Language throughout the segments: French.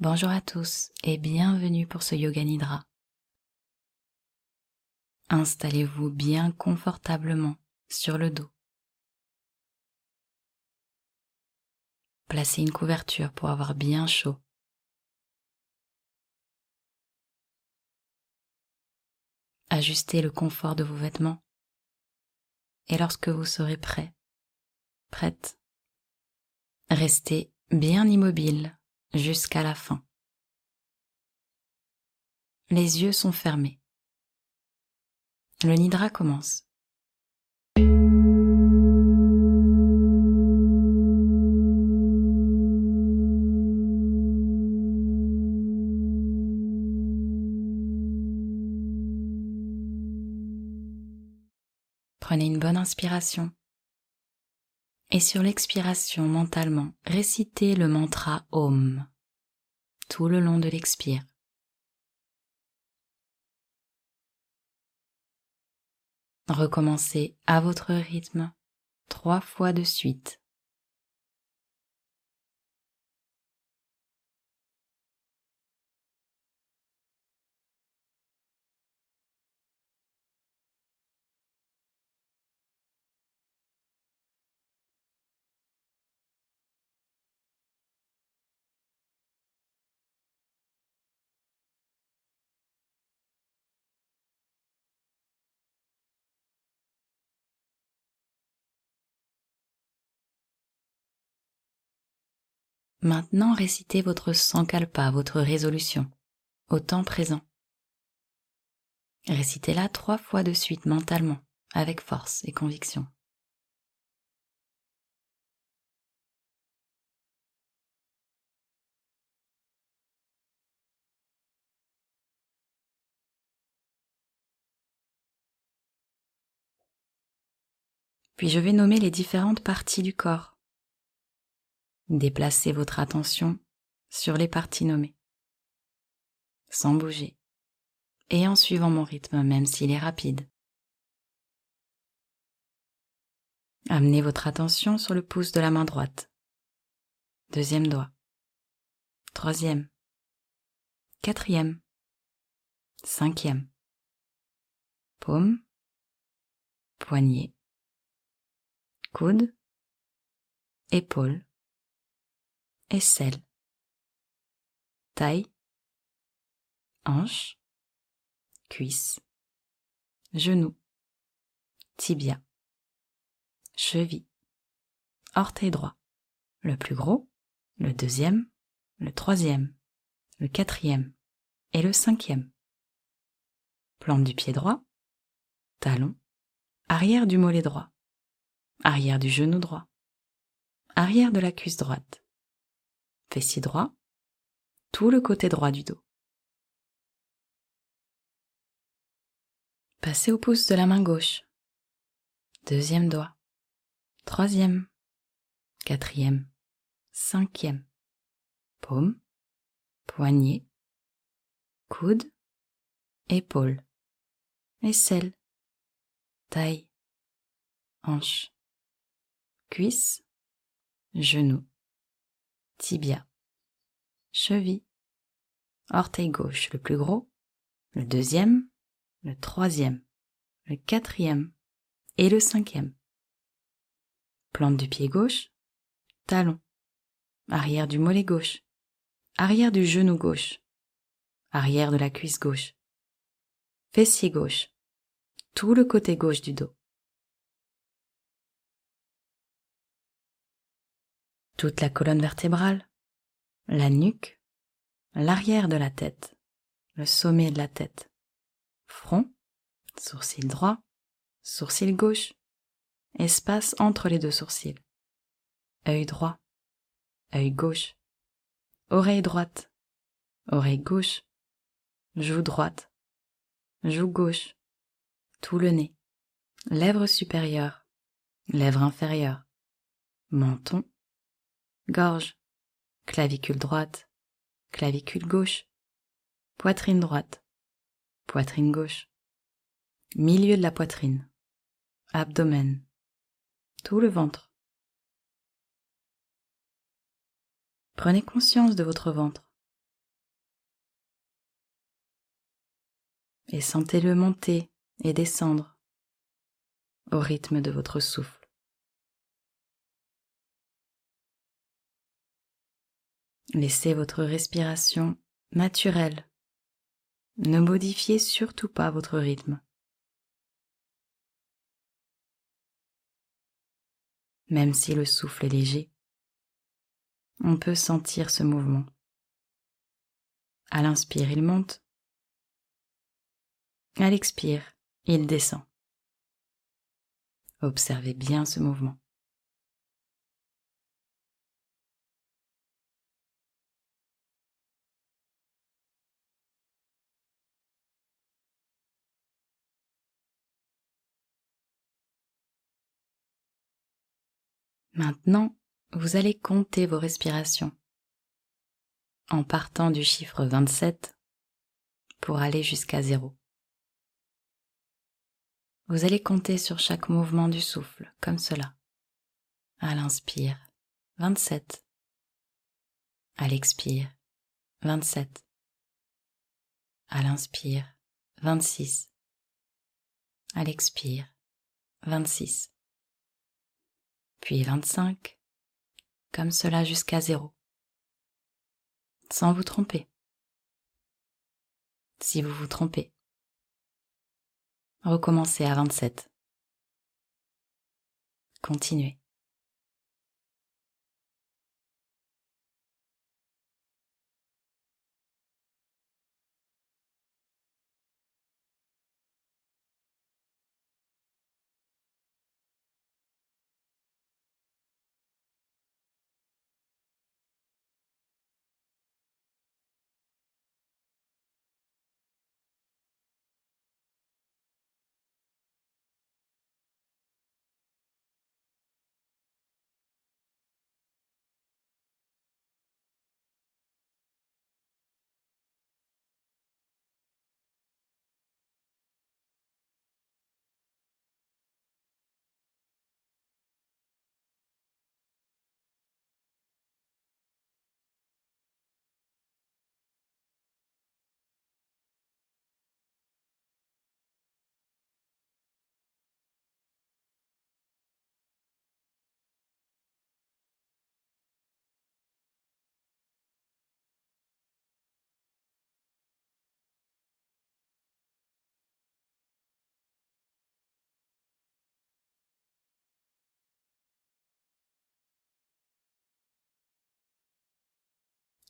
Bonjour à tous et bienvenue pour ce Yoga Nidra. Installez-vous bien confortablement sur le dos. Placez une couverture pour avoir bien chaud. Ajustez le confort de vos vêtements. Et lorsque vous serez prêt, prête, restez bien immobile jusqu'à la fin. Les yeux sont fermés. Le nidra commence. Prenez une bonne inspiration. Et sur l'expiration mentalement, récitez le mantra Om tout le long de l'expire. Recommencez à votre rythme trois fois de suite. Maintenant récitez votre sankalpa, votre résolution, au temps présent. Récitez-la trois fois de suite mentalement, avec force et conviction. Puis je vais nommer les différentes parties du corps Déplacez votre attention sur les parties nommées, sans bouger, et en suivant mon rythme même s'il est rapide. Amenez votre attention sur le pouce de la main droite, deuxième doigt, troisième, quatrième, cinquième, paume, poignet, coude, épaule, aisselle, taille, hanche, cuisse, genou, tibia, cheville, orteil droit, le plus gros, le deuxième, le troisième, le quatrième et le cinquième. Plante du pied droit, talon, arrière du mollet droit, arrière du genou droit, arrière de la cuisse droite, fessier droit, tout le côté droit du dos. Passez au pouce de la main gauche. Deuxième doigt. Troisième. Quatrième. Cinquième. Paume. Poignet. Coude. Épaule. Aisselle. Taille. Hanche. Cuisse. Genou tibia, cheville, orteil gauche le plus gros, le deuxième, le troisième, le quatrième. Et le cinquième. Plante du pied gauche, talon, arrière du mollet gauche, arrière du genou gauche, arrière de la cuisse gauche, fessier gauche, tout le côté gauche du dos. Toute la colonne vertébrale, la nuque, l'arrière de la tête, le sommet de la tête, front, sourcil droit, sourcil gauche, espace entre les deux sourcils, œil droit, œil gauche, oreille droite, oreille gauche, joue droite, joue gauche, tout le nez, lèvres supérieures, lèvres inférieures, menton, gorge, clavicule droite, clavicule gauche, poitrine droite, poitrine gauche, milieu de la poitrine, abdomen, tout le ventre. Prenez conscience de votre ventre. Et sentez-le monter et descendre au rythme de votre souffle. Laissez votre respiration naturelle. Ne modifiez surtout pas votre rythme. Même si le souffle est léger, on peut sentir ce mouvement. À l'inspire, il monte. À l'expire, il descend. Observez bien ce mouvement. Maintenant, vous allez compter vos respirations en partant du chiffre 27 pour aller jusqu'à 0. Vous allez compter sur chaque mouvement du souffle, comme cela. À l'inspire, 27. À l'expire, 27. À l'inspire, 26. À l'expire, 26. Puis 25, comme cela jusqu'à 0. Sans vous tromper. Si vous vous trompez, Recommencez à 27. Continuez.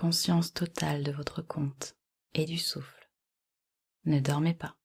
Conscience totale de votre compte et du souffle. Ne dormez pas.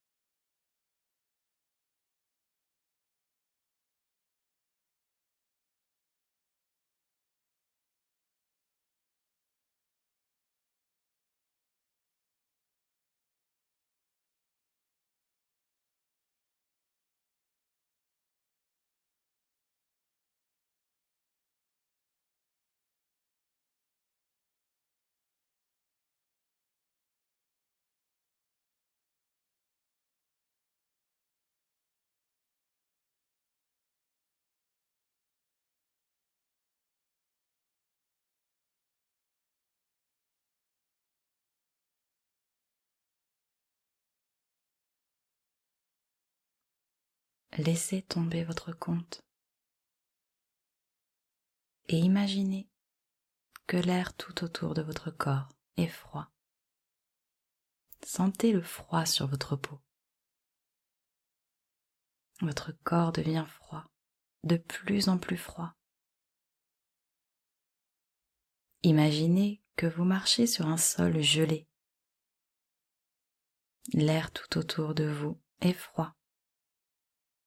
Laissez tomber votre compte et imaginez que l'air tout autour de votre corps est froid. Sentez le froid sur votre peau. Votre corps devient froid, de plus en plus froid. Imaginez que vous marchez sur un sol gelé. L'air tout autour de vous est froid.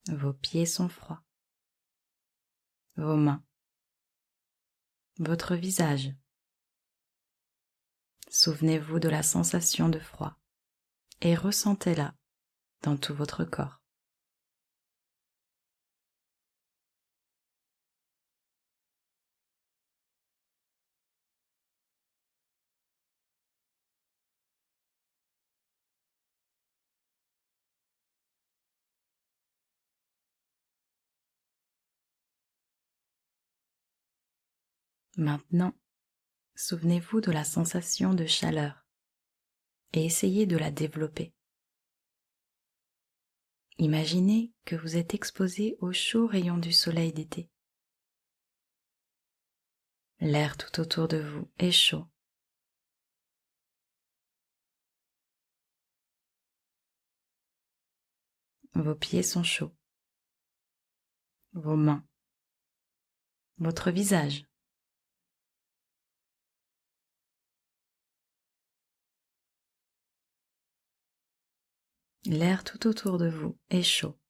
Vos pieds sont froids. Vos mains. Votre visage. Souvenez-vous de la sensation de froid et ressentez-la dans tout votre corps. Maintenant, souvenez-vous de la sensation de chaleur et essayez de la développer. Imaginez que vous êtes exposé aux chauds rayons du soleil d'été. L'air tout autour de vous est chaud. Vos pieds sont chauds. Vos mains. Votre visage. L'air tout autour de vous est chaud.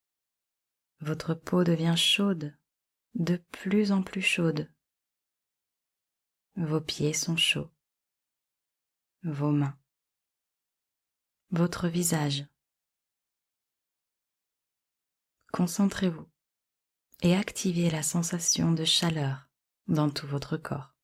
Votre peau devient chaude, de plus en plus chaude. Vos pieds sont chauds. Vos mains. Votre visage. Concentrez-vous et activez la sensation de chaleur dans tout votre corps.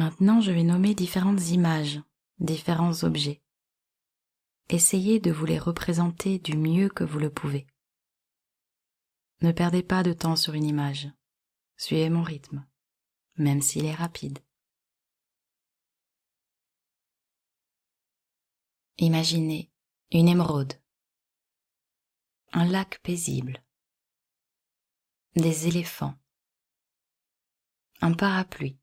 Maintenant, je vais nommer différentes images, différents objets. Essayez de vous les représenter du mieux que vous le pouvez. Ne perdez pas de temps sur une image. Suivez mon rythme, même s'il est rapide. Imaginez une émeraude, un lac paisible, des éléphants, un parapluie,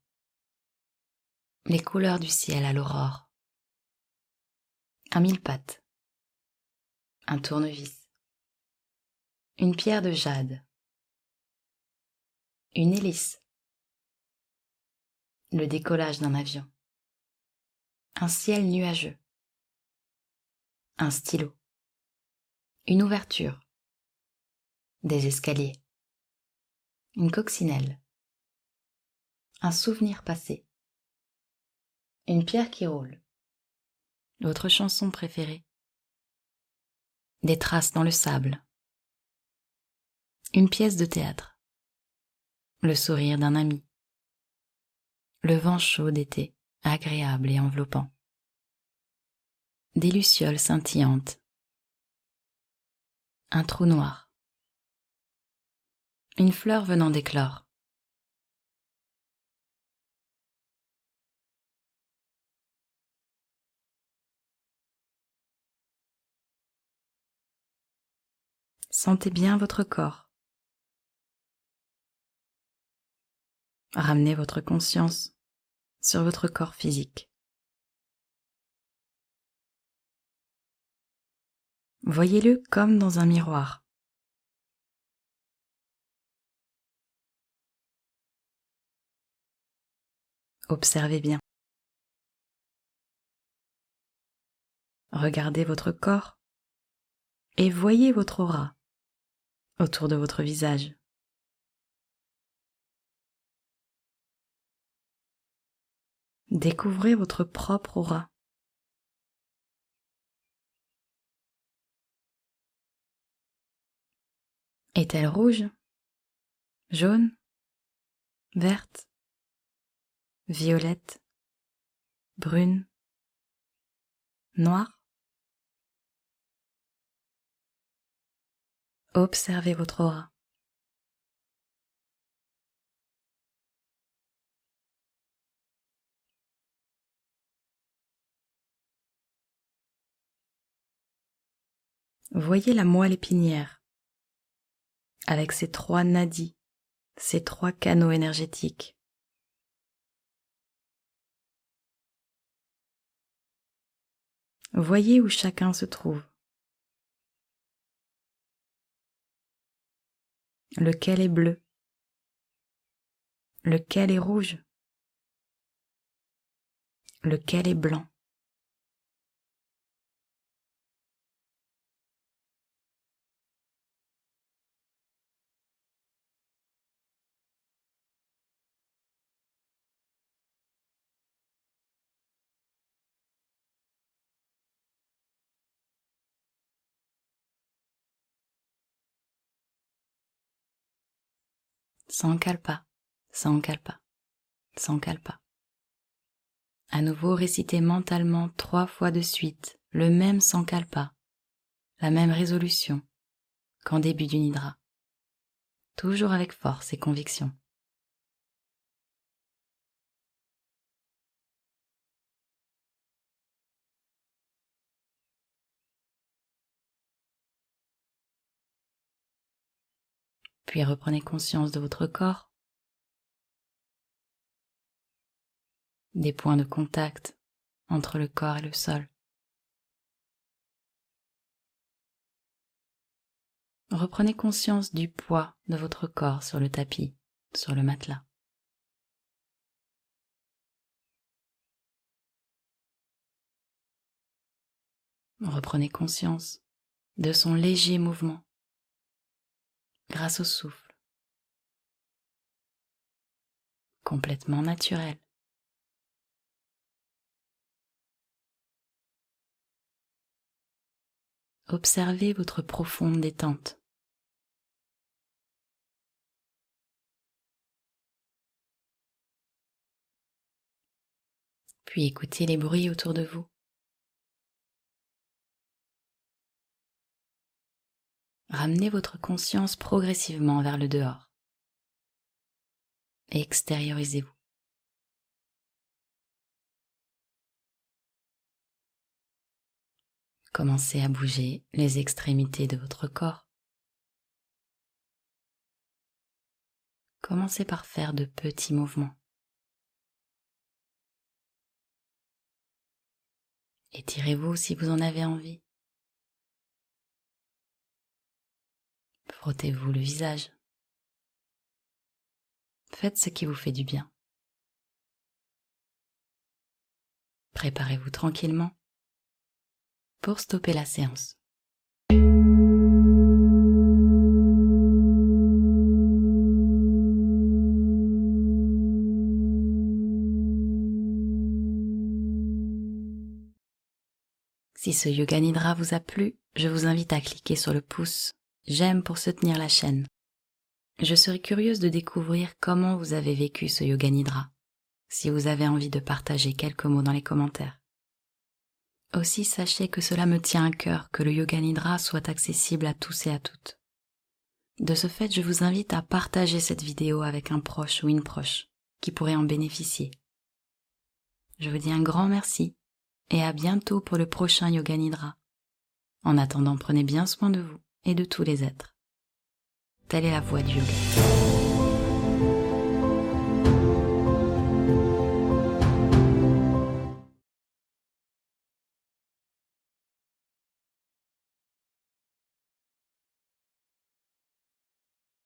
les couleurs du ciel à l'aurore. Un mille pattes. Un tournevis. Une pierre de jade. Une hélice. Le décollage d'un avion. Un ciel nuageux. Un stylo. Une ouverture. Des escaliers. Une coccinelle. Un souvenir passé. Une pierre qui roule. Votre chanson préférée. Des traces dans le sable. Une pièce de théâtre. Le sourire d'un ami. Le vent chaud d'été, agréable et enveloppant. Des lucioles scintillantes. Un trou noir. Une fleur venant d'éclore. Sentez bien votre corps. Ramenez votre conscience sur votre corps physique. Voyez-le comme dans un miroir. Observez bien. Regardez votre corps et voyez votre aura autour de votre visage. Découvrez votre propre aura. Est-elle rouge, jaune, verte, violette, brune, noire? Observez votre aura. Voyez la moelle épinière avec ses trois nadis, ses trois canaux énergétiques. Voyez où chacun se trouve. Lequel est bleu? Lequel est rouge? Lequel est blanc? Sans pas. Sankalpa, Sankalpa. À nouveau, récitez mentalement trois fois de suite le même Sankalpa, la même résolution qu'en début du Nidra. Toujours avec force et conviction. Puis reprenez conscience de votre corps, des points de contact entre le corps et le sol. Reprenez conscience du poids de votre corps sur le tapis, sur le matelas. Reprenez conscience de son léger mouvement grâce au souffle, complètement naturel. Observez votre profonde détente. Puis écoutez les bruits autour de vous. Ramenez votre conscience progressivement vers le dehors. Extériorisez-vous. Commencez à bouger les extrémités de votre corps. Commencez par faire de petits mouvements. Étirez-vous si vous en avez envie. Frottez-vous le visage. Faites ce qui vous fait du bien. Préparez-vous tranquillement pour stopper la séance. Si ce Yoga Nidra vous a plu, je vous invite à cliquer sur le pouce J'aime pour soutenir la chaîne. Je serais curieuse de découvrir comment vous avez vécu ce Yoga Nidra, si vous avez envie de partager quelques mots dans les commentaires. Aussi sachez que cela me tient à cœur que le Yoga Nidra soit accessible à tous et à toutes. De ce fait, je vous invite à partager cette vidéo avec un proche ou une proche qui pourrait en bénéficier. Je vous dis un grand merci et à bientôt pour le prochain Yoga Nidra. En attendant, prenez bien soin de vous et de tous les êtres. Telle est la voie du yoga.